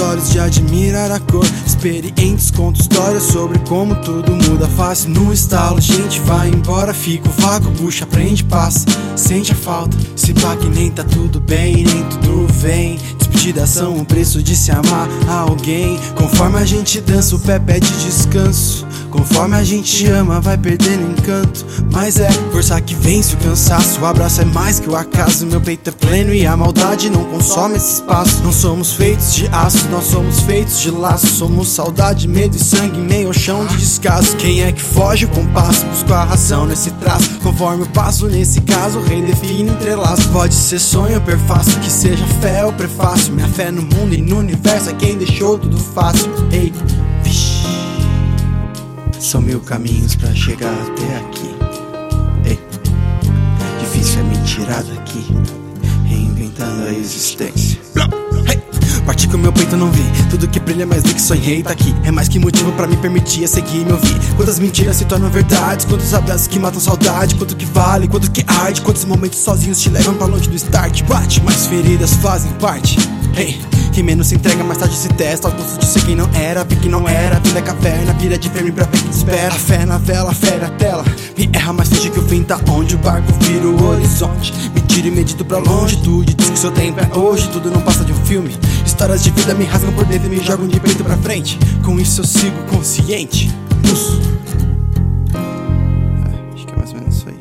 olhos de admirar a cor. Experientes conto histórias sobre como tudo muda. Fácil no estalo, gente vai embora, fica o vago, puxa, prende, passa. Sente a falta, se pá que nem tá tudo bem, nem tudo vem. Despedidas são o preço de se amar a alguém. Conforme a gente dança, o pé pede descanso. Conforme a gente ama, vai perdendo encanto. Mas é força que vence o cansaço. O abraço é mais que o acaso. Meu peito é pleno e a maldade não consome esse espaço. Não somos feitos de aço, nós somos feitos de laço. Somos saudade, medo e sangue, meio ao chão de descaso. Quem é que foge o compasso? Busco a razão nesse traço. Conforme o passo, nesse caso, o rei define entrelaço. Pode ser sonho, perfácil, que seja fé ou prefácio. Minha fé no mundo e no universo é quem deixou tudo fácil. Ei, vixi. São mil caminhos pra chegar até aqui. Ei, difícil é me tirar daqui, reinventando a existência. Parti com meu peito não vi. Tudo que brilha é mais do que sonhei tá aqui. É mais que motivo pra me permitir a seguir me ouvir Quantas mentiras se tornam verdades Quantos abraços que matam saudade Quanto que vale, quanto que arde Quantos momentos sozinhos te levam pra longe do start. Bate, mas feridas fazem parte. Hey, que menos se entrega, mais tarde tá se testa. Aos gostos de ser quem não era, vi que não era. Vida é caverna, vira é de prêmio pra ver espera. A fé na vela, fé na tela. Me erra, mas finge que o fim tá onde o barco vira o horizonte. Me tiro e medito pra longitude. Diz que seu tempo é hoje, tudo não passa de um filme. Histórias de vida me rasgam por dentro e me jogam de peito pra frente. Com isso eu sigo consciente. Isso. É, acho que é mais ou menos isso aí.